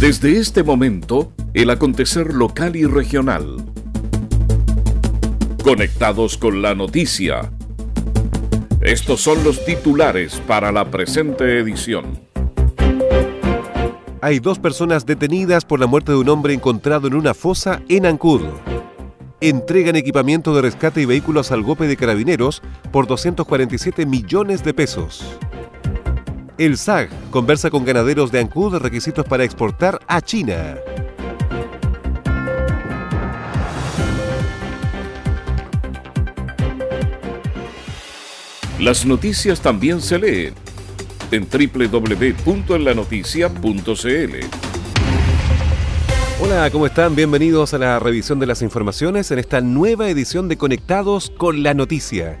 Desde este momento, el acontecer local y regional. Conectados con la noticia. Estos son los titulares para la presente edición. Hay dos personas detenidas por la muerte de un hombre encontrado en una fosa en Ancud. Entregan equipamiento de rescate y vehículos al golpe de carabineros por 247 millones de pesos. El SAG conversa con ganaderos de Ancud de requisitos para exportar a China. Las noticias también se leen en www.enlanoticia.cl. Hola, ¿cómo están? Bienvenidos a la revisión de las informaciones en esta nueva edición de Conectados con la Noticia.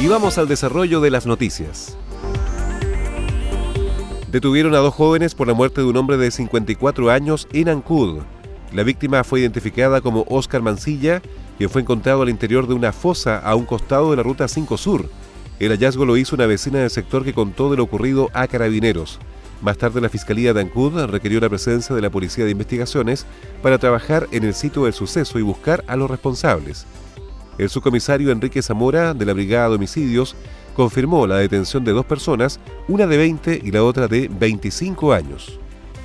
Y vamos al desarrollo de las noticias. Detuvieron a dos jóvenes por la muerte de un hombre de 54 años en Ancud. La víctima fue identificada como Oscar Mancilla, quien fue encontrado al interior de una fosa a un costado de la ruta 5 Sur. El hallazgo lo hizo una vecina del sector que contó de lo ocurrido a carabineros. Más tarde la Fiscalía de Ancud requirió la presencia de la Policía de Investigaciones para trabajar en el sitio del suceso y buscar a los responsables. El subcomisario Enrique Zamora, de la Brigada de Homicidios, confirmó la detención de dos personas, una de 20 y la otra de 25 años.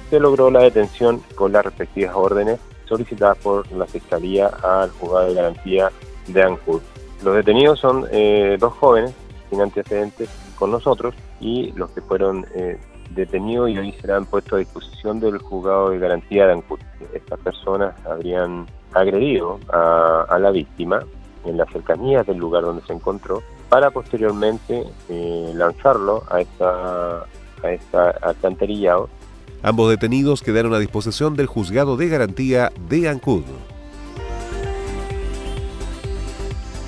Se logró la detención con las respectivas órdenes solicitadas por la Fiscalía al juzgado de garantía de Ancud. Los detenidos son eh, dos jóvenes sin antecedentes con nosotros y los que fueron eh, detenidos y hoy serán puestos a disposición del juzgado de garantía de Ancud. Estas personas habrían agredido a la víctima en las cercanías del lugar donde se encontró para posteriormente eh, lanzarlo a esta, a esta alcantarillado. Ambos detenidos quedaron a disposición del juzgado de garantía de Ancud.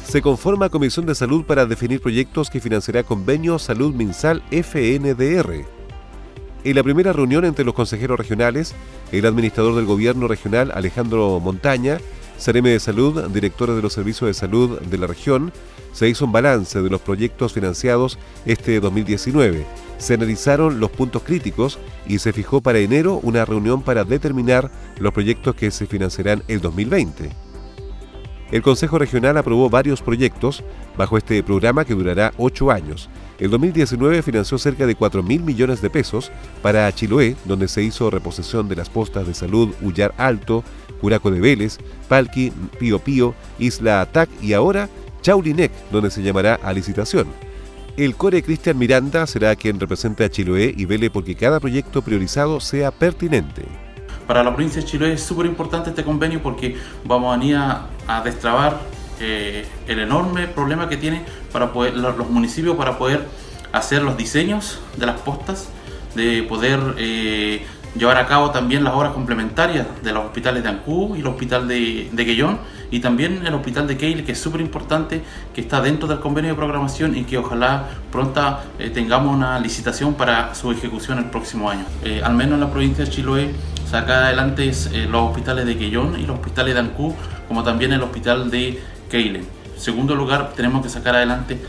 Se conforma Comisión de Salud para definir proyectos que financiará convenio Salud Minsal FNDR. En la primera reunión entre los consejeros regionales, el administrador del gobierno regional Alejandro Montaña Cereme de Salud, directora de los servicios de salud de la región, se hizo un balance de los proyectos financiados este 2019. Se analizaron los puntos críticos y se fijó para enero una reunión para determinar los proyectos que se financiarán el 2020. El Consejo Regional aprobó varios proyectos bajo este programa que durará ocho años. El 2019 financió cerca de 4 mil millones de pesos para Chiloé, donde se hizo reposición de las postas de salud Ullar Alto, Curaco de Vélez, Palqui, Pío Pío, Isla Atac y ahora Chaulinec, donde se llamará a licitación. El core Cristian Miranda será quien represente a Chiloé y vele porque cada proyecto priorizado sea pertinente. Para la provincia de Chiloé es súper importante este convenio porque vamos a venir a, destrabar eh, el enorme problema que tienen para poder, los, municipios para poder hacer los diseños de las postas, de poder eh, llevar a cabo también las obras complementarias de los hospitales de Ancú y el hospital de, de Guellón y también el hospital de Keil, que es súper importante, que está dentro del convenio de programación y que ojalá pronta eh, tengamos una licitación para su ejecución el próximo año. Eh, al menos en la provincia de Chiloé saca adelante eh, los hospitales de Guellón y los hospitales de Ancú, como también el hospital de Keile. En segundo lugar, tenemos que sacar adelante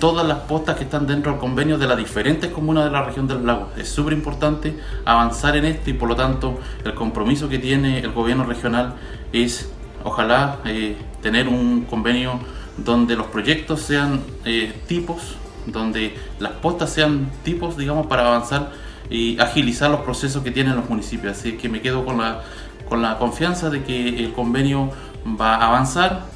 todas las postas que están dentro del convenio de las diferentes comunas de la región del lago. Es súper importante avanzar en esto y por lo tanto el compromiso que tiene el gobierno regional es ojalá eh, tener un convenio donde los proyectos sean eh, tipos, donde las postas sean tipos, digamos, para avanzar y agilizar los procesos que tienen los municipios. Así que me quedo con la, con la confianza de que el convenio va a avanzar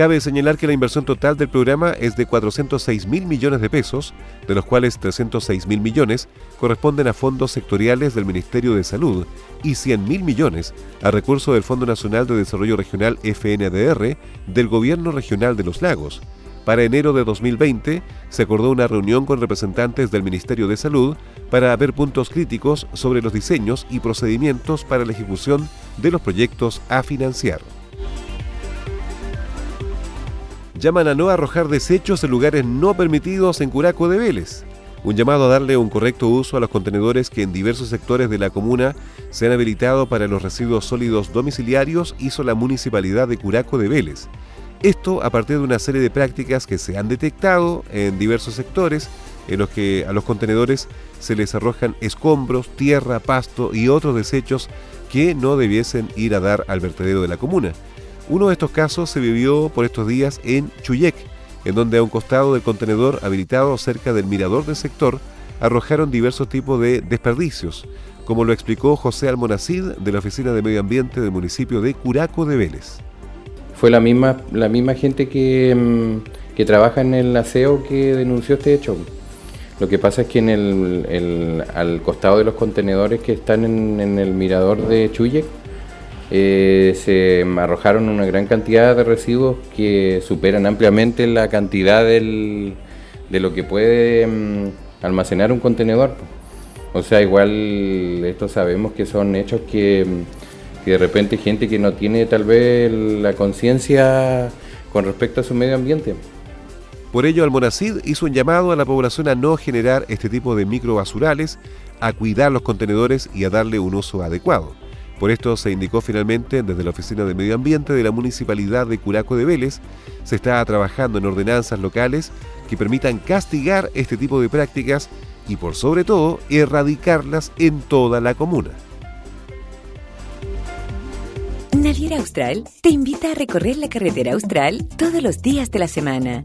Cabe señalar que la inversión total del programa es de 406 mil millones de pesos, de los cuales 306 mil millones corresponden a fondos sectoriales del Ministerio de Salud y 100 mil millones a recursos del Fondo Nacional de Desarrollo Regional FNDR del Gobierno Regional de los Lagos. Para enero de 2020 se acordó una reunión con representantes del Ministerio de Salud para ver puntos críticos sobre los diseños y procedimientos para la ejecución de los proyectos a financiar. Llaman a no arrojar desechos en lugares no permitidos en Curaco de Vélez. Un llamado a darle un correcto uso a los contenedores que en diversos sectores de la comuna se han habilitado para los residuos sólidos domiciliarios hizo la Municipalidad de Curaco de Vélez. Esto a partir de una serie de prácticas que se han detectado en diversos sectores en los que a los contenedores se les arrojan escombros, tierra, pasto y otros desechos que no debiesen ir a dar al vertedero de la comuna. Uno de estos casos se vivió por estos días en Chuyec, en donde a un costado del contenedor habilitado cerca del mirador del sector arrojaron diversos tipos de desperdicios, como lo explicó José Almonacid de la Oficina de Medio Ambiente del municipio de Curaco de Vélez fue la misma, la misma gente que, mm, que trabaja en el aseo que denunció este hecho. Lo que pasa es que en el, al costado de los contenedores que están en, el mirador de Chuyek, eh, se arrojaron una gran cantidad de residuos que superan ampliamente la cantidad del, de lo que puede mm, almacenar un contenedor. O sea, igual esto sabemos que son hechos que mm, de repente gente que no tiene tal vez la conciencia con respecto a su medio ambiente. Por ello, Almonacid hizo un llamado a la población a no generar este tipo de microbasurales, a cuidar los contenedores y a darle un uso adecuado. Por esto se indicó finalmente desde la Oficina de Medio Ambiente de la Municipalidad de Curaco de Vélez, se está trabajando en ordenanzas locales que permitan castigar este tipo de prácticas y por sobre todo erradicarlas en toda la comuna. Naviera Austral te invita a recorrer la carretera austral todos los días de la semana.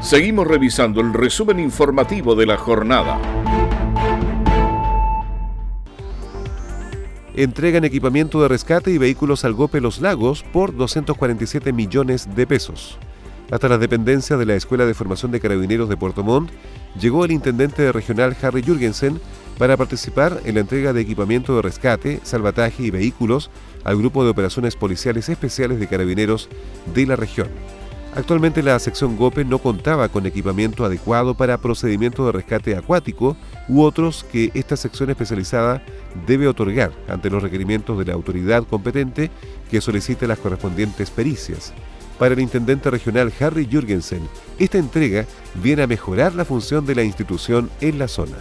Seguimos revisando el resumen informativo de la jornada. Entregan equipamiento de rescate y vehículos al GOPE Los Lagos por 247 millones de pesos. Hasta las dependencias de la Escuela de Formación de Carabineros de Puerto Montt llegó el intendente regional Harry Jürgensen para participar en la entrega de equipamiento de rescate, salvataje y vehículos al Grupo de Operaciones Policiales Especiales de Carabineros de la región. Actualmente la sección GOPE no contaba con equipamiento adecuado para procedimientos de rescate acuático u otros que esta sección especializada debe otorgar ante los requerimientos de la autoridad competente que solicite las correspondientes pericias. Para el intendente regional Harry Jürgensen, esta entrega viene a mejorar la función de la institución en la zona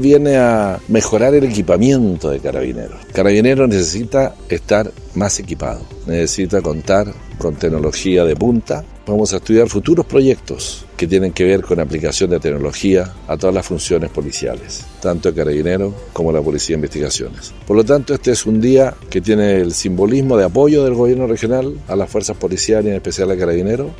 viene a mejorar el equipamiento de Carabineros. Carabineros necesita estar más equipado, necesita contar con tecnología de punta. Vamos a estudiar futuros proyectos que tienen que ver con aplicación de tecnología a todas las funciones policiales, tanto de Carabineros como la Policía de Investigaciones. Por lo tanto, este es un día que tiene el simbolismo de apoyo del gobierno regional a las fuerzas policiales en especial a Carabineros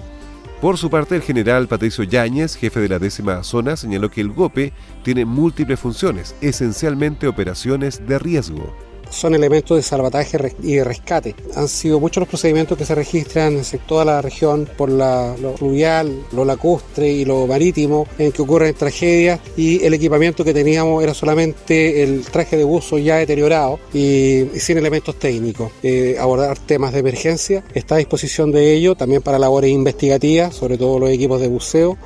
por su parte, el general Patricio Yáñez, jefe de la décima zona, señaló que el GOPE tiene múltiples funciones, esencialmente operaciones de riesgo son elementos de salvataje y de rescate. Han sido muchos los procedimientos que se registran en toda la región por la, lo fluvial, lo lacustre y lo marítimo en que ocurren tragedias y el equipamiento que teníamos era solamente el traje de buzo ya deteriorado y, sin elementos técnicos. Eh, abordar temas de emergencia está a disposición de ello también para labores investigativas, sobre todo los equipos de buceo.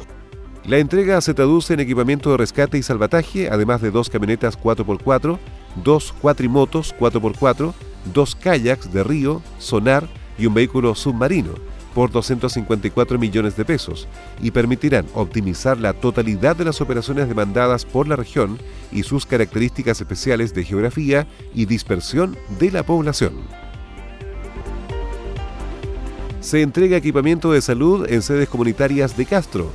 La entrega se traduce en equipamiento de rescate y salvataje, además de dos camionetas 4x4, dos cuatrimotos 4x4, dos kayaks de río, sonar y un vehículo submarino por 254 millones de pesos y permitirán optimizar la totalidad de las operaciones demandadas por la región y sus características especiales de geografía y dispersión de la población. Se entrega equipamiento de salud en sedes comunitarias de Castro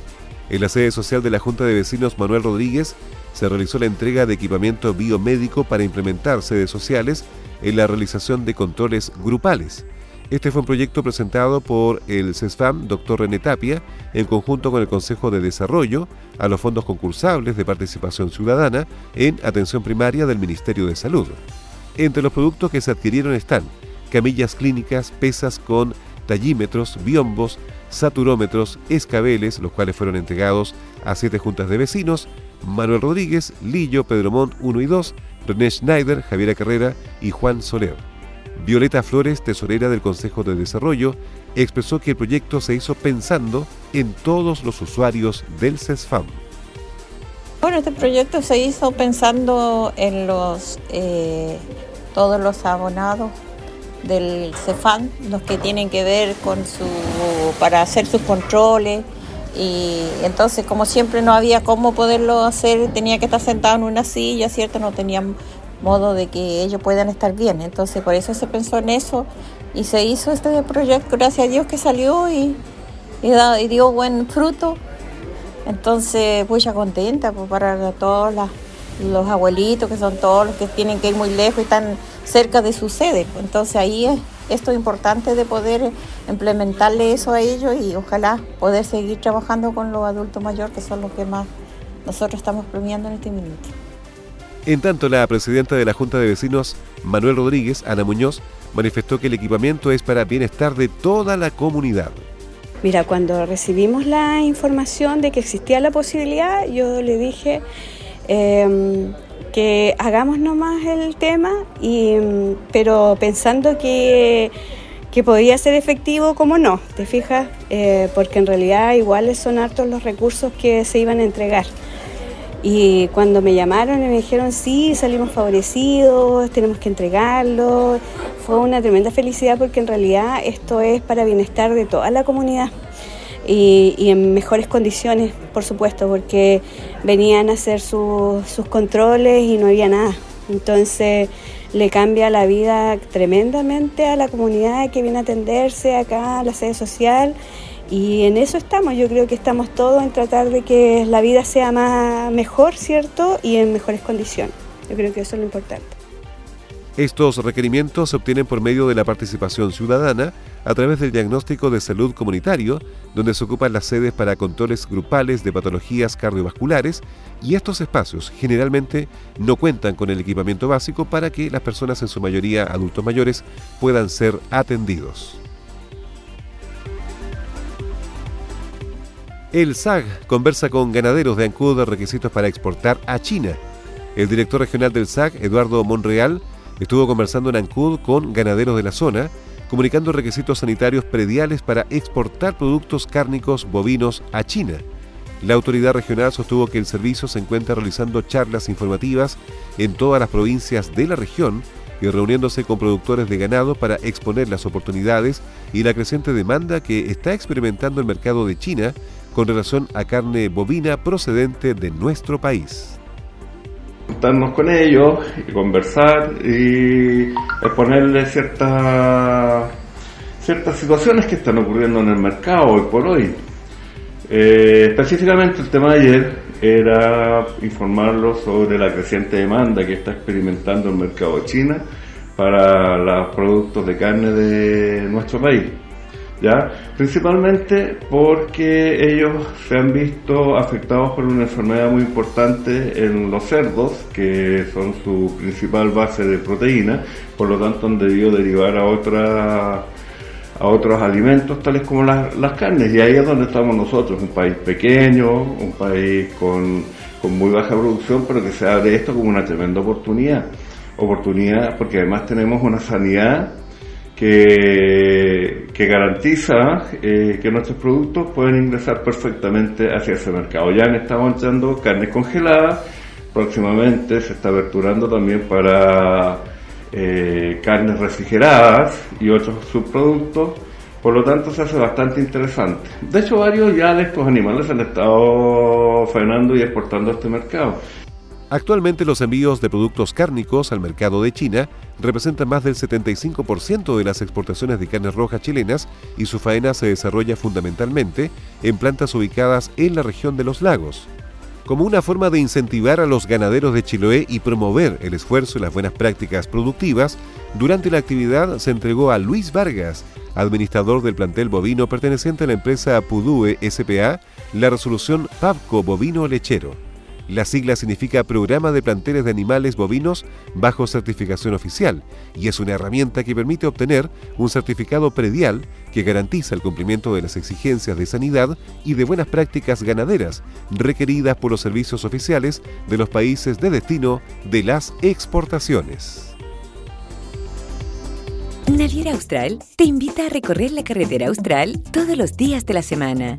en la sede social de la Junta de Vecinos Manuel Rodríguez se realizó la entrega de equipamiento biomédico para implementar sedes sociales en la realización de controles grupales. Este fue un proyecto presentado por el CESFAM, doctor René Tapia, en conjunto con el Consejo de Desarrollo, a los fondos concursables de participación ciudadana en atención primaria del Ministerio de Salud. Entre los productos que se adquirieron están camillas clínicas, pesas con tallímetros, biombos, saturómetros, escabeles, los cuales fueron entregados a siete juntas de vecinos, Manuel Rodríguez, Lillo, Pedro Montt 1 y 2, René Schneider, Javiera Carrera y Juan Soler. Violeta Flores, tesorera del Consejo de Desarrollo, expresó que el proyecto se hizo pensando en todos los usuarios del CESFAM. Bueno, este proyecto se hizo pensando en los eh, todos los abonados del CEFAM, los que tienen que ver con su para hacer sus controles y entonces como siempre no había cómo poderlo hacer, tenía que estar sentado en una silla, ¿cierto? No tenían modo de que ellos puedan estar bien. Entonces por eso se pensó en eso y se hizo este proyecto, gracias a Dios que salió y, y, dio buen fruto. Entonces, pues ya contenta pues, para todos los abuelitos, que son todos los que tienen que ir muy lejos y están cerca de su sede. Entonces ahí es esto importante de poder implementarle eso a ellos y ojalá poder seguir trabajando con los adultos mayores, que son los que más nosotros estamos premiando en este minuto. En tanto, la presidenta de la Junta de Vecinos, Manuel Rodríguez, Ana Muñoz, manifestó que el equipamiento es para bienestar de toda la comunidad. Mira, cuando recibimos la información de que existía la posibilidad, yo le dije em, que hagamos nomás el tema, y, pero pensando que, que podía ser efectivo como no, ¿te fijas? Eh, porque en realidad iguales son hartos los recursos que se iban a entregar. Y cuando me llamaron y me dijeron, sí, salimos favorecidos, tenemos que entregarlo, fue una tremenda felicidad porque en realidad esto es para bienestar de toda la comunidad y, en mejores condiciones, por supuesto, porque venían a hacer sus controles y no había nada. Entonces le cambia la vida tremendamente a la comunidad que viene a atenderse acá a la sede social y en eso estamos, yo creo que estamos todos en tratar de que la vida sea más mejor, ¿cierto? Y en mejores condiciones. Yo creo que eso es lo importante. Estos requerimientos se obtienen por medio de la participación ciudadana a través del diagnóstico de salud comunitario, donde se ocupan las sedes para controles grupales de patologías cardiovasculares y estos espacios generalmente no cuentan con el equipamiento básico para que las personas, en su mayoría adultos mayores, puedan ser atendidos. El SAG conversa con ganaderos de Ancud de requisitos para exportar a China. El director regional del SAG, Eduardo Monreal, estuvo conversando en Ancud con ganaderos de la zona, comunicando requisitos sanitarios prediales para exportar productos cárnicos bovinos a China. La autoridad regional sostuvo que el servicio se encuentra realizando charlas informativas en todas las provincias de la región y reuniéndose con productores de ganado para exponer las oportunidades y la creciente demanda que está experimentando el mercado de China con relación a carne bovina procedente de nuestro país. Juntarnos con ellos y conversar y exponerles ciertas ciertas situaciones que están ocurriendo en el mercado hoy por hoy. Eh, específicamente el tema de ayer era informarlos sobre la creciente demanda que está experimentando el mercado de China para los productos de carne de nuestro país. Principalmente porque ellos se han visto afectados por una enfermedad muy importante en los cerdos, que son su principal base de proteína, por lo tanto han debido derivar a otra a otros alimentos tales como las, las carnes. Y ahí es donde estamos nosotros, un país pequeño, un país con, con muy baja producción, pero que se abre esto como una tremenda oportunidad. Oportunidad porque además tenemos una sanidad que, garantiza eh, que nuestros productos pueden ingresar perfectamente hacia ese mercado. Ya han estado entrando carne congelada, próximamente se está aperturando también para eh, carnes refrigeradas y otros subproductos, por lo tanto se hace bastante interesante. De hecho, varios ya de estos animales han estado frenando y exportando a este mercado. Actualmente los envíos de productos cárnicos al mercado de China representan más del 75% de las exportaciones de carnes rojas chilenas y su faena se desarrolla fundamentalmente en plantas ubicadas en la región de los lagos. Como una forma de incentivar a los ganaderos de Chiloé y promover el esfuerzo y las buenas prácticas productivas, durante la actividad se entregó a Luis Vargas, administrador del plantel bovino perteneciente a la empresa Pudue SPA, la resolución PAVCO Bovino Lechero. La sigla significa Programa de Planteles de Animales Bovinos bajo certificación oficial y es una herramienta que permite obtener un certificado predial que garantiza el cumplimiento de las exigencias de sanidad y de buenas prácticas ganaderas requeridas por los servicios oficiales de los países de destino de las exportaciones. Naviera Austral te invita a recorrer la carretera austral todos los días de la semana.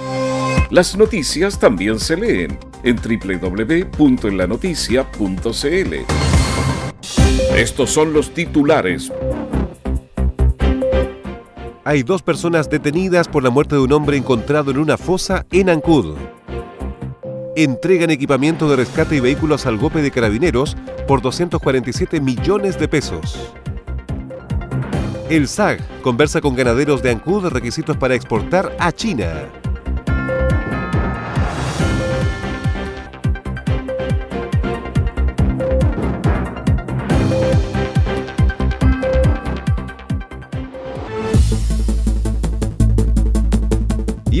Las noticias también se leen en www.enlanoticia.cl. Estos son los titulares. Hay dos personas detenidas por la muerte de un hombre encontrado en una fosa en Ancud. Entregan equipamiento de rescate y vehículos al golpe de carabineros por 247 millones de pesos. El SAG conversa con ganaderos de Ancud requisitos para exportar a China.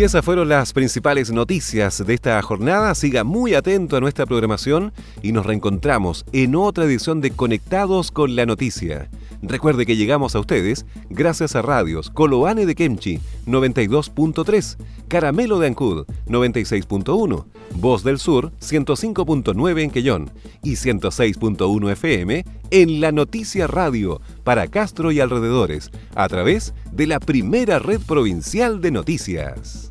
Y esas fueron las principales noticias de esta jornada. Siga muy atento a nuestra programación y nos reencontramos en otra edición de Conectados con la Noticia. Recuerde que llegamos a ustedes gracias a radios Coloane de Kemchi 92.3, Caramelo de Ancud 96.1, Voz del Sur 105.9 en Quellón y 106.1 FM en La Noticia Radio para Castro y alrededores a través de la primera red provincial de noticias.